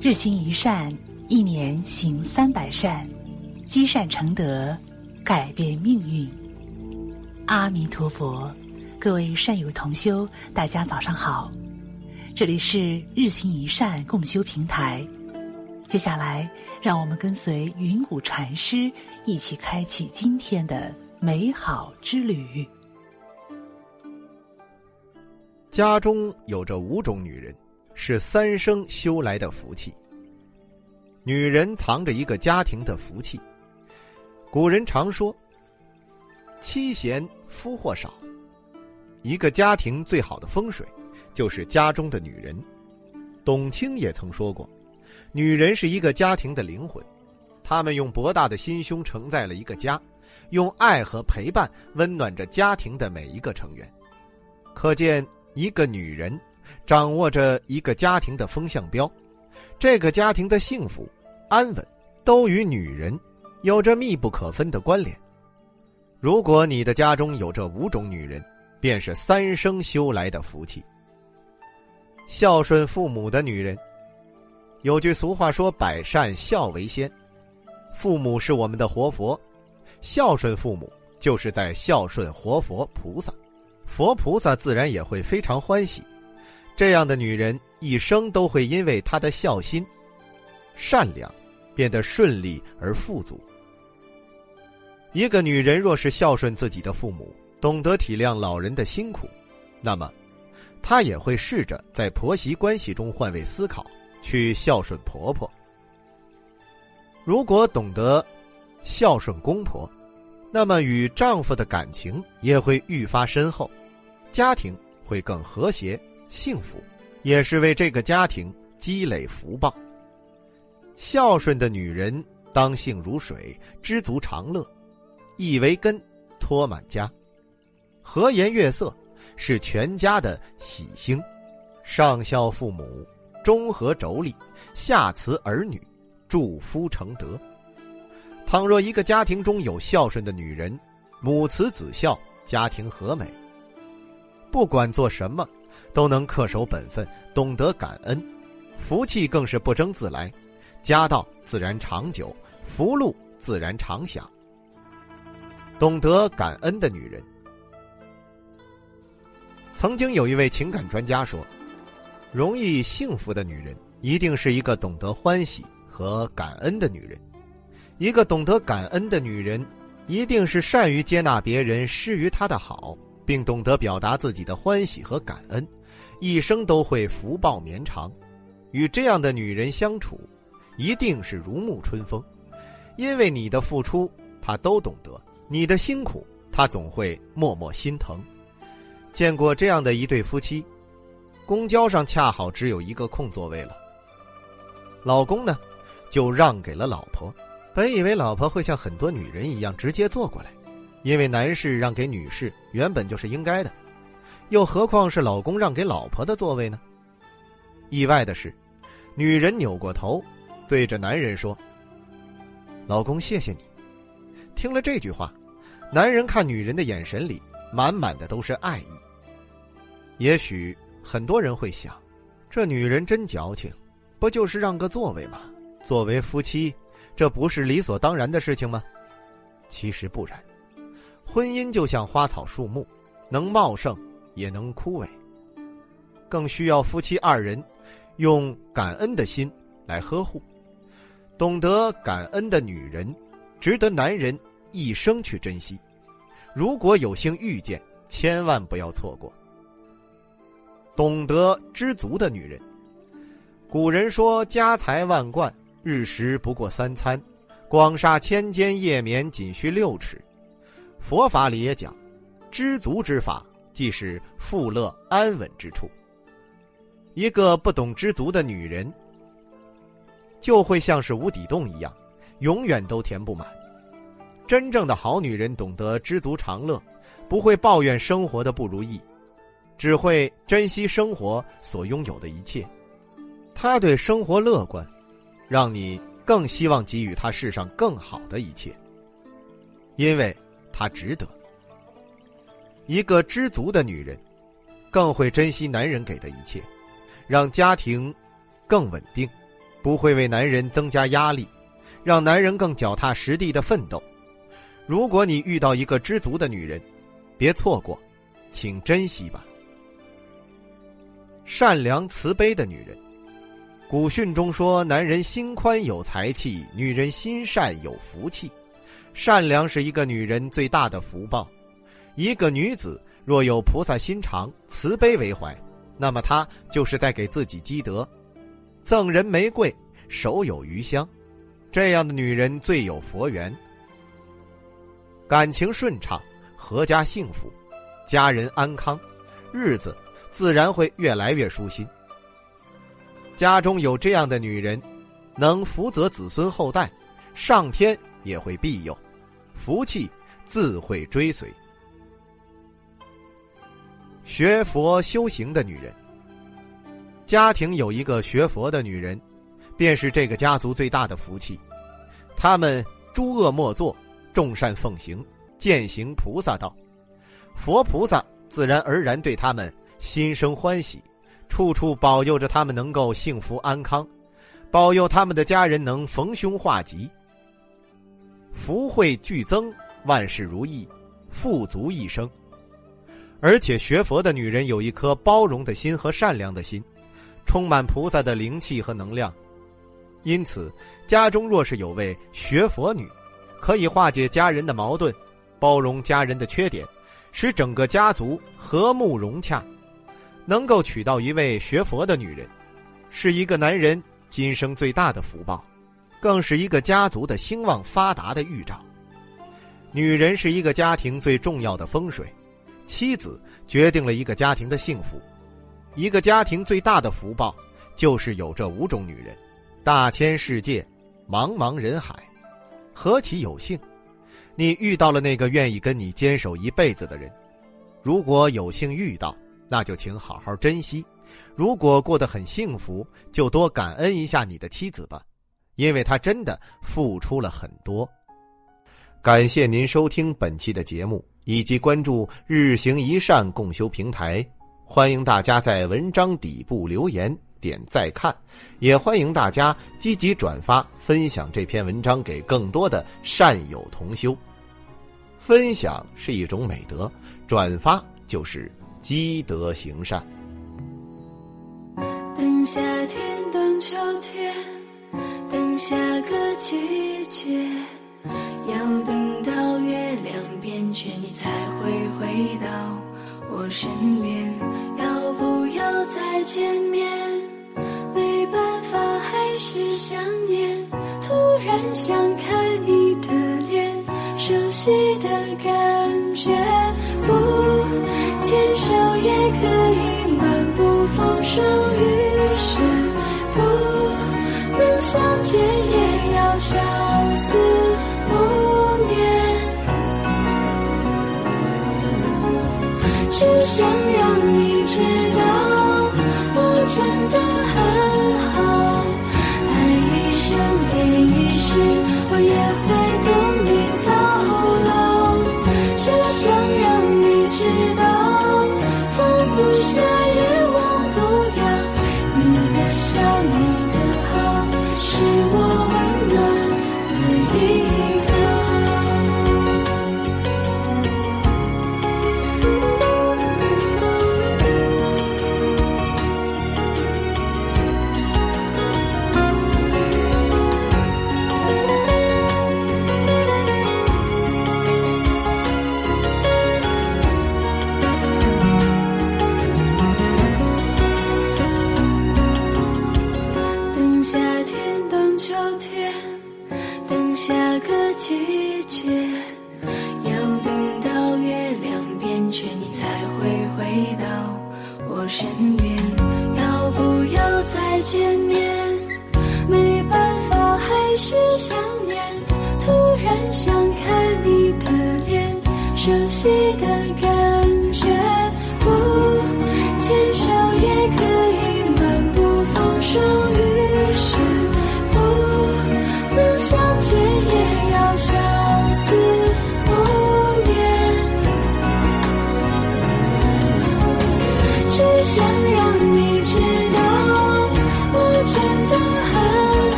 日行一善，一年行三百善，积善成德，改变命运。阿弥陀佛，各位善友同修，大家早上好，这里是日行一善共修平台。接下来，让我们跟随云谷禅师一起开启今天的美好之旅。家中有着五种女人，是三生修来的福气。女人藏着一个家庭的福气。古人常说：“妻贤夫祸少。”一个家庭最好的风水，就是家中的女人。董卿也曾说过：“女人是一个家庭的灵魂，她们用博大的心胸承载了一个家，用爱和陪伴温暖着家庭的每一个成员。”可见。一个女人掌握着一个家庭的风向标，这个家庭的幸福、安稳都与女人有着密不可分的关联。如果你的家中有这五种女人，便是三生修来的福气。孝顺父母的女人，有句俗话说：“百善孝为先。”父母是我们的活佛，孝顺父母就是在孝顺活佛菩萨。佛菩萨自然也会非常欢喜，这样的女人一生都会因为她的孝心、善良，变得顺利而富足。一个女人若是孝顺自己的父母，懂得体谅老人的辛苦，那么，她也会试着在婆媳关系中换位思考，去孝顺婆婆。如果懂得孝顺公婆，那么与丈夫的感情也会愈发深厚。家庭会更和谐幸福，也是为这个家庭积累福报。孝顺的女人，当性如水，知足常乐，义为根，托满家。和颜悦色，是全家的喜星。上孝父母，中和妯娌，下慈儿女，助夫成德。倘若一个家庭中有孝顺的女人，母慈子孝，家庭和美。不管做什么，都能恪守本分，懂得感恩，福气更是不争自来，家道自然长久，福禄自然常享。懂得感恩的女人，曾经有一位情感专家说：“容易幸福的女人，一定是一个懂得欢喜和感恩的女人。一个懂得感恩的女人，一定是善于接纳别人施于她的好。”并懂得表达自己的欢喜和感恩，一生都会福报绵长。与这样的女人相处，一定是如沐春风，因为你的付出她都懂得，你的辛苦她总会默默心疼。见过这样的一对夫妻，公交上恰好只有一个空座位了，老公呢，就让给了老婆。本以为老婆会像很多女人一样直接坐过来。因为男士让给女士原本就是应该的，又何况是老公让给老婆的座位呢？意外的是，女人扭过头，对着男人说：“老公，谢谢你。”听了这句话，男人看女人的眼神里满满的都是爱意。也许很多人会想，这女人真矫情，不就是让个座位吗？作为夫妻，这不是理所当然的事情吗？其实不然。婚姻就像花草树木，能茂盛也能枯萎，更需要夫妻二人用感恩的心来呵护。懂得感恩的女人，值得男人一生去珍惜。如果有幸遇见，千万不要错过。懂得知足的女人，古人说：“家财万贯，日食不过三餐；广厦千间，夜眠仅需六尺。”佛法里也讲，知足之法，即是富乐安稳之处。一个不懂知足的女人，就会像是无底洞一样，永远都填不满。真正的好女人懂得知足常乐，不会抱怨生活的不如意，只会珍惜生活所拥有的一切。她对生活乐观，让你更希望给予她世上更好的一切，因为。她值得。一个知足的女人，更会珍惜男人给的一切，让家庭更稳定，不会为男人增加压力，让男人更脚踏实地的奋斗。如果你遇到一个知足的女人，别错过，请珍惜吧。善良慈悲的女人，古训中说：“男人心宽有财气，女人心善有福气。”善良是一个女人最大的福报。一个女子若有菩萨心肠、慈悲为怀，那么她就是在给自己积德。赠人玫瑰，手有余香，这样的女人最有佛缘。感情顺畅，阖家幸福，家人安康，日子自然会越来越舒心。家中有这样的女人，能福泽子孙后代，上天也会庇佑，福气自会追随。学佛修行的女人，家庭有一个学佛的女人，便是这个家族最大的福气。他们诸恶莫作。众善奉行，践行菩萨道，佛菩萨自然而然对他们心生欢喜，处处保佑着他们能够幸福安康，保佑他们的家人能逢凶化吉，福慧俱增，万事如意，富足一生。而且学佛的女人有一颗包容的心和善良的心，充满菩萨的灵气和能量，因此家中若是有位学佛女。可以化解家人的矛盾，包容家人的缺点，使整个家族和睦融洽。能够娶到一位学佛的女人，是一个男人今生最大的福报，更是一个家族的兴旺发达的预兆。女人是一个家庭最重要的风水，妻子决定了一个家庭的幸福。一个家庭最大的福报，就是有这五种女人。大千世界，茫茫人海。何其有幸，你遇到了那个愿意跟你坚守一辈子的人。如果有幸遇到，那就请好好珍惜；如果过得很幸福，就多感恩一下你的妻子吧，因为他真的付出了很多。感谢您收听本期的节目，以及关注“日行一善共修平台”。欢迎大家在文章底部留言。点再看，也欢迎大家积极转发分享这篇文章给更多的善友同修。分享是一种美德，转发就是积德行善。等夏天，等秋天，下个季节，要等到月亮变圆，你才会回到我身边。要不要再见面？没办法，还是想念，突然想看你的脸，熟悉的感觉。不牵手也可以漫步风霜雨雪，相见也要朝思暮念。只想让你知道，我真的